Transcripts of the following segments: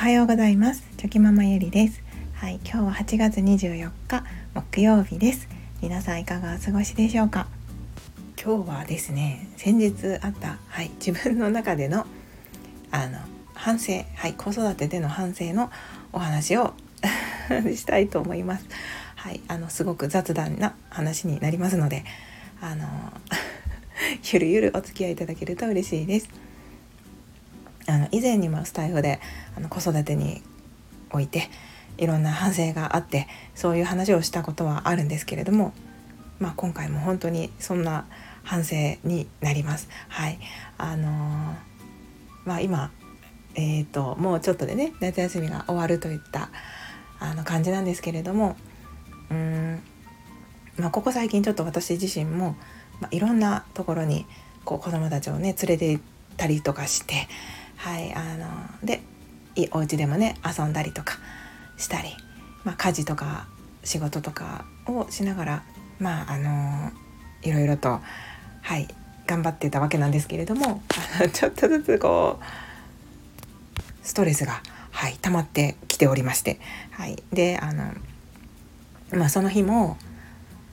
はようございます。チョキママゆりです。はい今日は8月24日木曜日です。皆さんいかがお過ごしでしょうか？今日はですね先日あったはい自分の中でのあの反省はい子育てでの反省のお話を したいと思います。はいあのすごく雑談な話になりますのであの ゆるゆるお付き合いいただけると嬉しいです。あの以前にもスタイフであの子育てにおいていろんな反省があってそういう話をしたことはあるんですけれども、まあ、今回も本当にそんな反省になります。はいあのー、まあ、今、えーと、もうちょっとでね夏休みが終わるといったあの感じなんですけれどもうん、まあ、ここ最近ちょっと私自身も、まあ、いろんなところにこう子どもたちをね連れて行ったりとかしてはいあのでお家でもね遊んだりとかしたり、まあ、家事とか仕事とかをしながらまああのいろいろとはい頑張ってたわけなんですけれどもあの ちょっとずつこうストレスがはい溜まってきておりましてはいであのまあその日も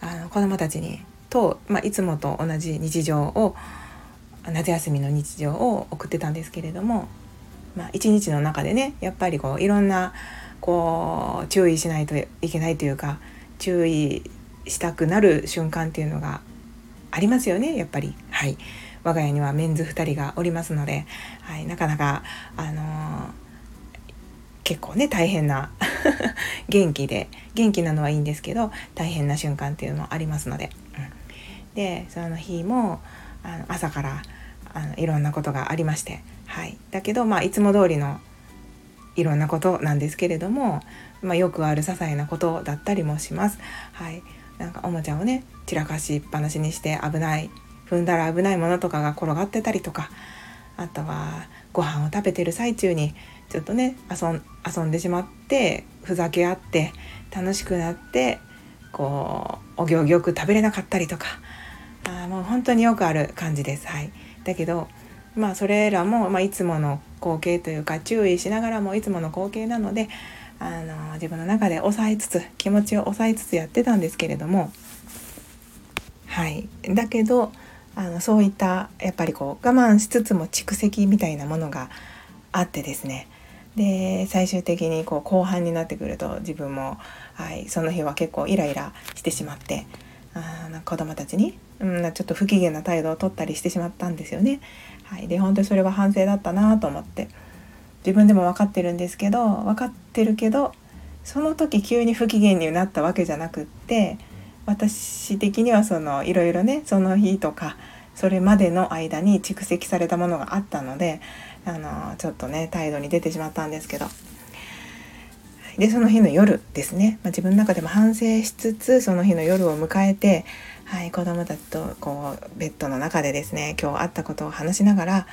あの子どもたちにと、まあ、いつもと同じ日常を夏休みの日常を送ってたんですけれども、まあ、一日の中でねやっぱりこういろんなこう注意しないといけないというか注意したくなる瞬間っていうのがありますよねやっぱり。はい。我が家にはメンズ2人がおりますので、はい、なかなか、あのー、結構ね大変な 元気で元気なのはいいんですけど大変な瞬間っていうのもありますので、うん、でその日もあの朝からあのいろんなことがありまして、はい、だけど、まあ、いつも通りのいろんなことなんですけれども、まあ、よくある些細なことだったりもします。はい、なんかおもちゃをね散らかしっぱなしにして危ない踏んだら危ないものとかが転がってたりとかあとはご飯を食べてる最中にちょっとね遊んでしまってふざけ合って楽しくなってこうお行儀よく食べれなかったりとか。あもう本当によくある感じです。はい、だけどまあそれらも、まあ、いつもの光景というか注意しながらもいつもの光景なのであの自分の中で抑えつつ気持ちを抑えつつやってたんですけれどもはい。だけどあのそういったやっぱりこう我慢しつつも蓄積みたいなものがあってですね。で最終的にこう後半になってくると自分も、はい、その日は結構イライラしてしまってあ子供たちに、うん、ちょっと不機嫌な態度を取ったりしてしまったんですよね。はい、で本当にそれは反省だったなと思って。自分でも分かってるんですけど分かってるけどその時急に不機嫌になったわけじゃなくって私的にはそのいろいろねその日とかそれまでの間に蓄積されたものがあったのであのちょっとね態度に出てしまったんですけど。でその日の夜ですね、まあ、自分の中でも反省しつつその日の夜を迎えて、はい、子供たちとこうベッドの中でですね今日あったことを話しながら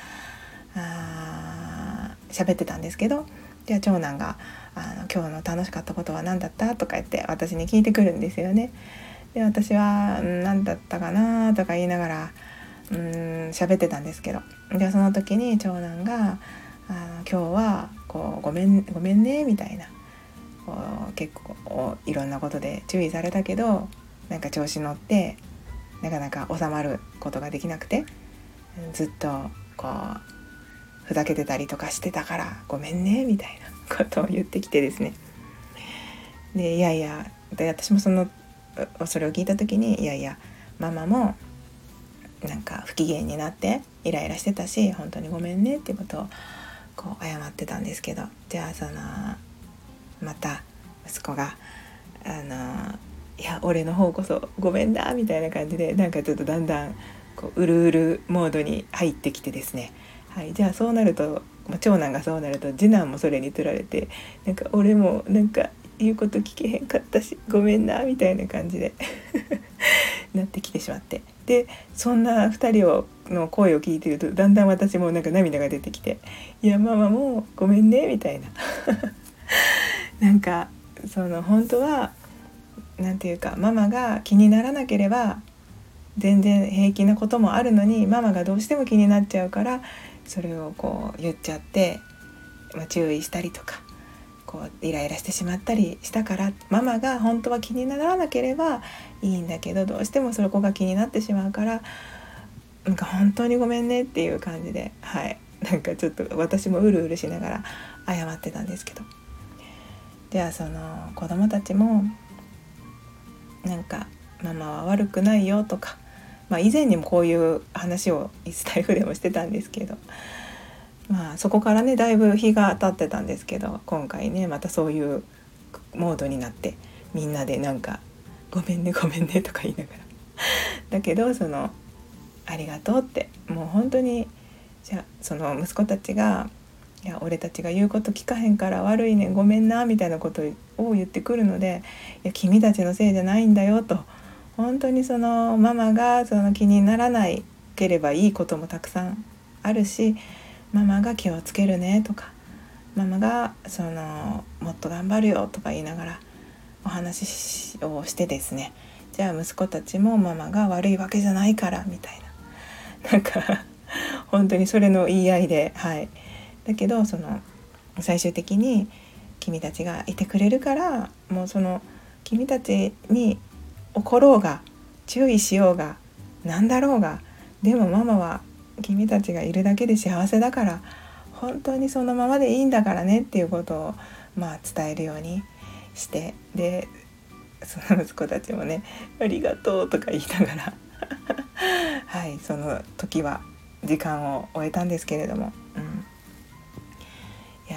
あ喋ってたんですけどじゃあ長男があの「今日の楽しかったことは何だった?」とか言って私に聞いてくるんですよね。で私は「何だったかな?」とか言いながらうん喋ってたんですけどでその時に長男が「あの今日はこうごめんごめんね」みたいな結構いろんなことで注意されたけどなんか調子乗ってなかなか収まることができなくてずっとこうふざけてたりとかしてたからごめんねみたいなことを言ってきてですね。でいやいやで私もそのそれを聞いた時にいやいやママもなんか不機嫌になってイライラしてたし本当にごめんねっていうことをこう謝ってたんですけどじゃあそのまた息子が「あのいや俺の方こそごめんだ」みたいな感じでなんかちょっとだんだんこううるうるモードに入ってきてですね、はい、じゃあそうなると、長男がそうなると次男もそれにつられてなんか俺もなんか言うこと聞けへんかったしごめんなみたいな感じで なってきてしまって。でそんな2人をの声を聞いてるとだんだん私もなんか涙が出てきて「いやママもうごめんね」みたいな。なんかその本当は何て言うかママが気にならなければ全然平気なこともあるのにママがどうしても気になっちゃうからそれをこう言っちゃって、まあ、注意したりとかこうイライラしてしまったりしたからママが本当は気にならなければいいんだけどどうしてもそこが気になってしまうからなんか本当にごめんねっていう感じではい。なんかちょっと私もうるうるしながら謝ってたんですけど。じゃあその子供たちもなんかママは悪くないよとか、まあ、以前にもこういう話をイスタイフでもしてたんですけどまあそこからねだいぶ日が経ってたんですけど今回ねまたそういうモードになってみんなでなんか「ごめんねごめんね」とか言いながら。だけどその「ありがとう」ってもう本当にじゃあその息子たちが「いや俺たちが言うこと聞かへんから悪いねごめんな」みたいなことを言ってくるので「いや君たちのせいじゃないんだよ」と。本当にそのママがその気にならないければいいこともたくさんあるしママが気をつけるねとかママがそのもっと頑張るよとか言いながらお話をしてですね。じゃあ息子たちもママが悪いわけじゃないからみたいな。なんか本当にそれの言い合いではい。だけどその最終的に君たちがいてくれるからもうその君たちに怒ろうが注意しようが何だろうがでもママは君たちがいるだけで幸せだから本当にそのままでいいんだからねっていうことをまあ伝えるようにしてでその息子たちもね「ありがとう」とか言いながらはいその時は時間を終えたんですけれども、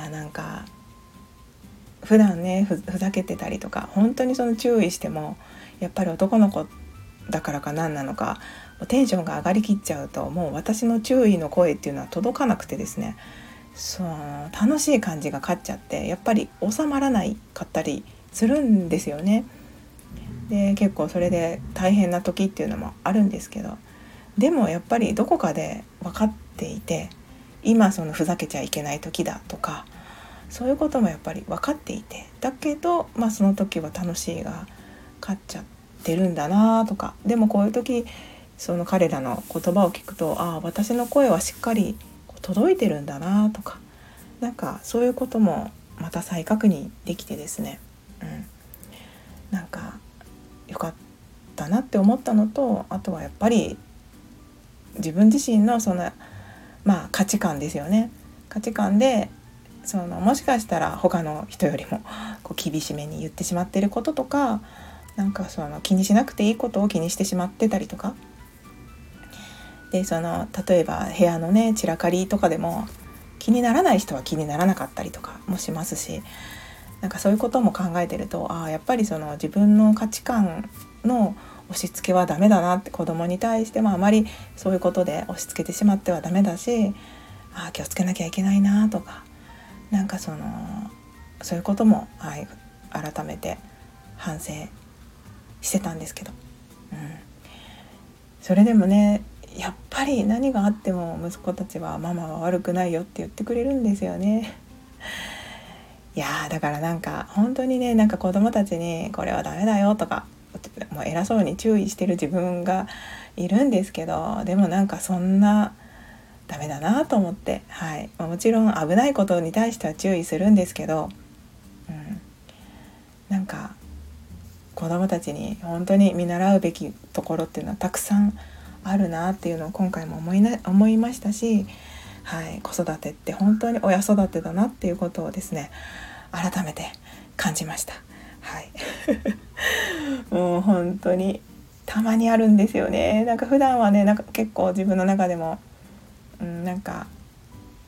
やなんか普段ねふざけてたりとか本当にその注意してもやっぱり男の子だからか何なのかテンションが上がりきっちゃうともう私の注意の声っていうのは届かなくてですねそう楽しい感じが勝っちゃってやっぱり収まらないかったりするんですよね。で結構それで大変な時っていうのもあるんですけどでもやっぱりどこかで分かっていて今そのふざけちゃいけない時だとかそういうこともやっぱり分かっていて。だけど、まあ、その時は楽しいが勝っちゃってるんだなとか。でもこういう時その彼らの言葉を聞くとああ私の声はしっかり届いてるんだなとか。なんかそういうこともまた再確認できてですね、うん、なんかよかったなって思ったのとあとはやっぱり自分自身のそのまあ価値観ですよね。価値観でそのもしかしたら他の人よりもこう厳しめに言ってしまってることとかなんかその気にしなくていいことを気にしてしまってたりとか。でその例えば部屋のね散らかりとかでも気にならない人は気にならなかったりとかもしますしなんかそういうことも考えてるとああやっぱりその自分の価値観の押し付けはダメだなって子供に対してもあまりそういうことで押し付けてしまってはダメだしああ気をつけなきゃいけないなとかなんかそのそういうことも、はい、改めて反省してたんですけど、うん、それでもねやっぱり何があっても息子たちはママは悪くないよって言ってくれるんですよね。いやだからなんか本当にねなんか子供たちにこれはダメだよとかもう偉そうに注意してる自分がいるんですけどでもなんかそんなダメだなと思って、はい。まあ、もちろん危ないことに対しては注意するんですけど、うん、なんか子供たちに本当に見習うべきところっていうのはたくさんあるなっていうのを今回も思いな思いましたし、はい、子育てって本当に親育てだなっていうことをですね改めて感じました。はい、もう本当にたまにあるんですよね。なんか普段はねなんか結構自分の中でも、なんか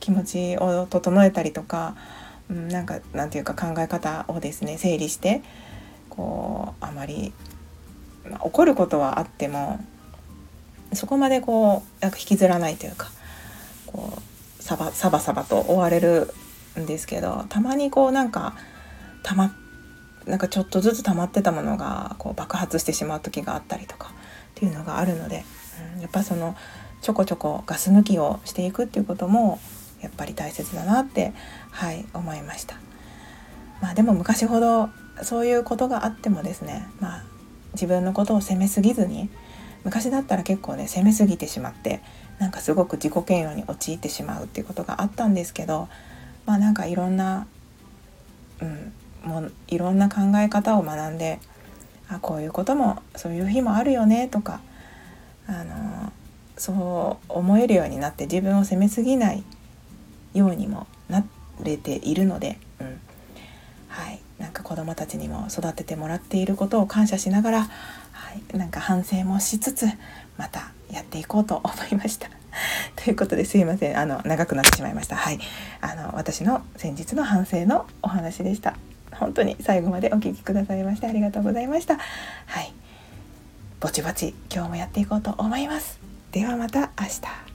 気持ちを整えたりとか、うん、なんかなんていうか考え方をですね整理してこうあまり、まあ、怒ることはあってもそこまでこうなんか引きずらないというかこうサバサバサバと追われるんですけどたまにこうなんかたまなんかちょっとずつ溜まってたものがこう爆発してしまう時があったりとかっていうのがあるので、うん、やっぱそのちょこちょこガス抜きをしていくっていうこともやっぱり大切だなってはい思いました。まあ、でも昔ほどそういうことがあってもですね、まあ、自分のことを責めすぎずに昔だったら結構ね攻めすぎてしまってなんかすごく自己嫌悪に陥ってしまうっていうことがあったんですけどまあなんかいろんなうん、もういろんな考え方を学んであこういうこともそういう日もあるよねとかあのそう思えるようになって自分を責めすぎないようにもなれているので、うん、はいなんか子どもたちにも育ててもらっていることを感謝しながら、はい、なんか反省もしつつまたやっていこうと思いました。ということですいませんあの長くなってしまいました。はいあの私の先日の反省のお話でした。本当に最後までお聴きくださいましてありがとうございました。はいぼちぼち今日もやっていこうと思います。ではまた明日。